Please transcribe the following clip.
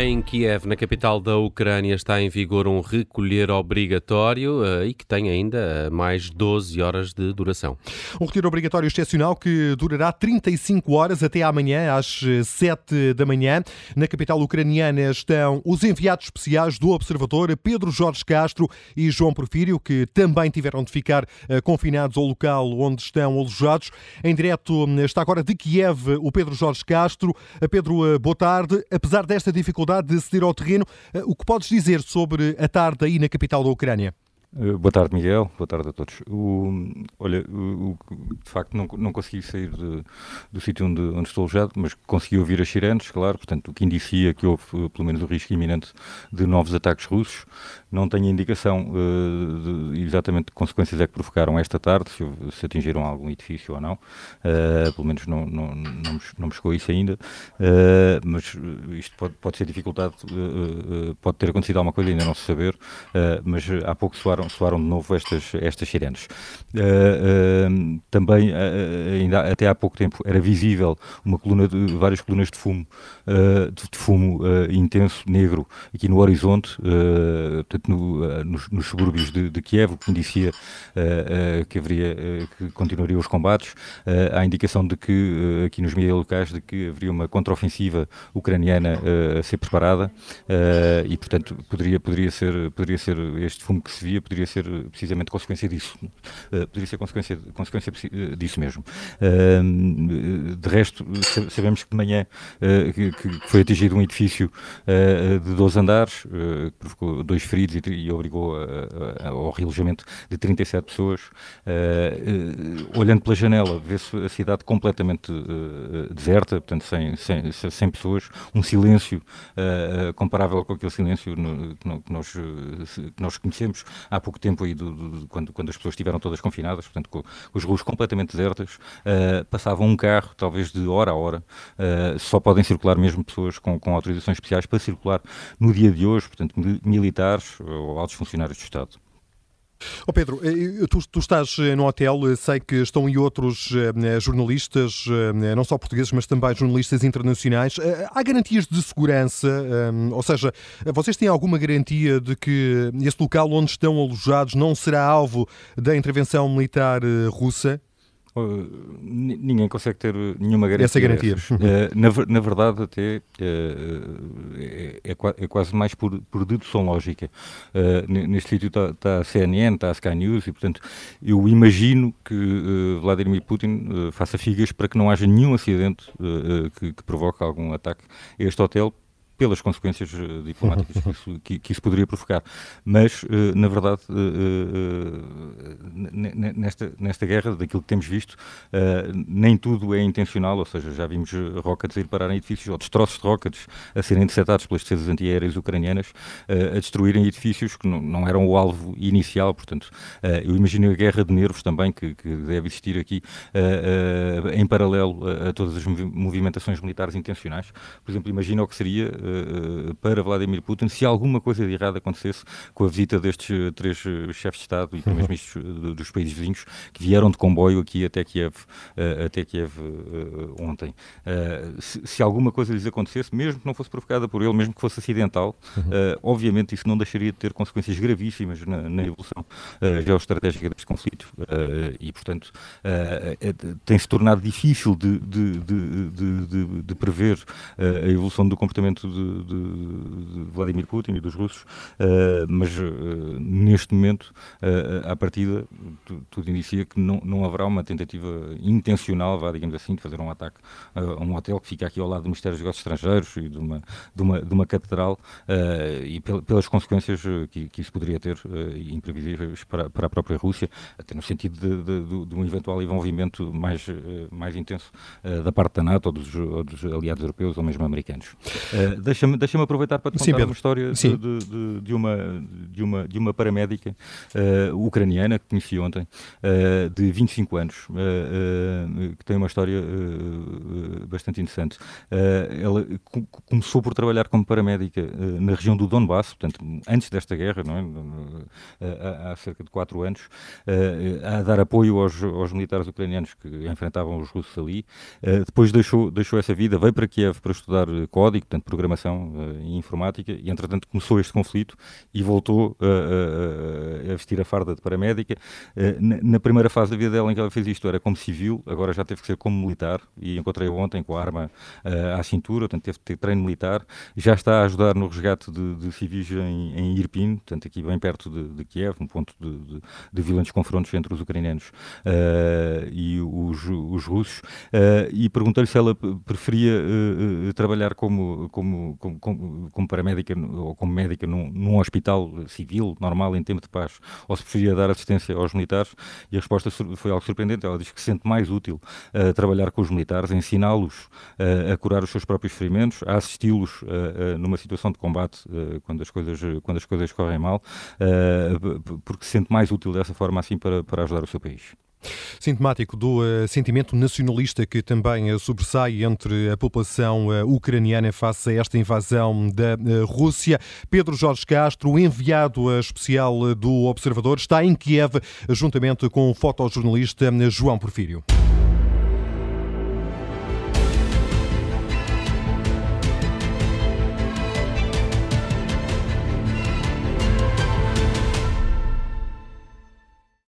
Em Kiev, na capital da Ucrânia, está em vigor um recolher obrigatório uh, e que tem ainda mais 12 horas de duração. Um retiro obrigatório excepcional que durará 35 horas até amanhã, às 7 da manhã. Na capital ucraniana estão os enviados especiais do Observador, Pedro Jorge Castro e João Porfírio, que também tiveram de ficar confinados ao local onde estão alojados. Em direto está agora de Kiev o Pedro Jorge Castro. Pedro, boa tarde. Apesar desta dificuldade, dificuldade de aceder ao terreno. Eh, o que podes dizer sobre a tarde aí na capital da Ucrânia? Eh, boa tarde, Miguel. Boa tarde a todos. O, olha, o, de facto, não, não consegui sair de, do sítio onde, onde, estou alojado, mas consegui ouvir as sirenes, claro, portanto, o que indicia que houve, eh, pelo menos, o risco iminente de novos ataques russos. Não tenho indicação uh, de exatamente que consequências é que provocaram esta tarde, se, se atingiram algum edifício ou não. Uh, pelo menos não, não, não, me, não me chegou isso ainda. Uh, mas isto pode, pode ser dificultado, pode ter acontecido alguma coisa, ainda não se saber. mas há pouco soaram soaram, soaram de novo estas, estas sirenes. Uh, uh, também, uh, ainda até há pouco tempo, era visível uma coluna de, várias colunas de fumo, de, de, fumo intenso, negro, aqui no horizonte, portanto, no, nos, nos, subúrbios de, de, Kiev, o que indicia que haveria, que continuariam os combates. há indicação de que, aqui nos mídias locais, de que haveria uma contraofensiva ucraniana a ser preparada e, portanto, poderia, poderia, ser, poderia ser este fumo que se via, poderia ser eh, precisamente consequência disso. Uh, poderia ser consequência, consequência eh, disso mesmo. Uh, de resto, sabemos que de manhã uh, que, foi atingido um edifício de 12 andares, que provocou dois feridos e, e obrigou a, a, ao relojamento de 37 pessoas. olhando pela janela, vê-se a cidade completamente deserta, portanto, sem, sem, sem pessoas, um silêncio comparável com aquele silêncio no, que, nós, que nós conhecemos há há pouco tempo aí, do, do, quando, quando as pessoas estiveram todas confinadas, portanto, com, os ruas completamente desertas, uh, passava um carro, talvez de hora a hora, uh, só podem circular mesmo pessoas com, com autorizações especiais para circular no dia de hoje, portanto, militares ou altos funcionários do Estado. Oh Pedro, eh, tu, tu, estás eh, no hotel, eh, sei que estão aí outros jornalistas, não só portugueses, mas também jornalistas internacionais. Há garantias de segurança? Ou seja, vocês têm alguma garantia de que esse local onde estão alojados não será alvo da intervenção militar russa? Ninguém consegue ter nenhuma garantia. Essa garantia. Uh, na, na, verdade, até uh, é, é, é, quase mais por, por dedução lógica. Uh, neste sítio está tá a CNN, está a Sky News e, portanto, eu imagino que Vladimir Putin faça figas para que não haja nenhum acidente que, que provoque algum ataque a este hotel pelas consequências eh, diplomáticas que isso, que, que isso, poderia provocar. Mas, uh, na verdade, uh, uh, nesta, nesta guerra, daquilo que temos visto, nem tudo é intencional, ou seja, já vimos rockets a ir parar em edifícios, ou destroços de rockets a serem interceptados pelas defesas antiaéreas ucranianas, a destruírem edifícios que não, não, eram o alvo inicial. Portanto, eu imagino a guerra de nervos também, que, que deve existir aqui, em paralelo a, a todas as movimentações militares intencionais. Por exemplo, imagina o que seria uh, para Vladimir Putin se alguma coisa de errado acontecesse com a visita destes uh, três uh, chefes de Estado e também uhum. Dos países vizinhos que vieram de comboio aqui até Kiev, até Kiev ontem. Se, se, alguma coisa lhes acontecesse, mesmo que não fosse provocada por ele, mesmo que fosse acidental, uhum. obviamente isso não deixaria de ter consequências gravíssimas na, na evolução geoestratégica deste conflito e, portanto, tem-se tornado difícil de, de, de, de prever a evolução do comportamento de, Vladimir Putin e dos russos, mas neste momento, uh, à partida, tudo indicia que não, não haverá uma tentativa intencional, vá, digamos assim, de fazer um ataque a um hotel que fica aqui ao lado do Ministério dos Negócios Estrangeiros e de uma, de uma, de uma catedral e pel, pelas consequências que, que, isso poderia ter, imprevisíveis para, para a própria Rússia, até no sentido de, de, de um eventual envolvimento mais, mais intenso da parte da NATO ou dos, ou dos aliados europeus ou mesmo americanos. Uh, Deixa-me deixa aproveitar para te contar uma história de, de, uma, de, uma, de uma paramédica uh, ucraniana que conheci ontem, uh, de 25 anos, que tem uma história bastante interessante. ela começou por trabalhar como paramédica na região do Donbass, portanto, antes desta guerra, é? há, cerca de 4 anos, a dar apoio aos, aos militares ucranianos que enfrentavam os russos ali. depois deixou, deixou essa vida, veio para Kiev para estudar código, portanto, programação e informática, e entretanto começou este conflito e voltou a vestir a farda de paramédica. Na, na, primeira fase da vida dela em que ela fez isto era como civil, agora já teve que ser como militar, e encontrei-a ontem com a arma à cintura, portanto teve que ter treino militar, já está a ajudar no resgate de, de civis em, em Irpin, portanto aqui bem perto de, de Kiev, um ponto de, de, violentos confrontos entre os ucranianos e os, os russos, e perguntei-lhe se ela preferia trabalhar como, como, como, como paramédica ou como médica num, num, hospital civil, normal, em tempo de paz, ou se preferia dar assistência aos militares, e a resposta foi algo surpreendente. Ela diz que se sente mais útil uh, trabalhar com os militares, ensiná-los uh, a curar os seus próprios ferimentos, a assisti-los uh, numa situação de combate quando, as coisas, quando as coisas correm mal, porque se sente mais útil dessa forma assim para, para ajudar o seu país. Sintomático do uh, sentimento nacionalista que também uh, sobressai entre a população uh, ucraniana face a esta invasão da Rússia. Pedro Jorge Castro, enviado especial do Observador, está em Kiev juntamente com o fotojornalista João Porfírio.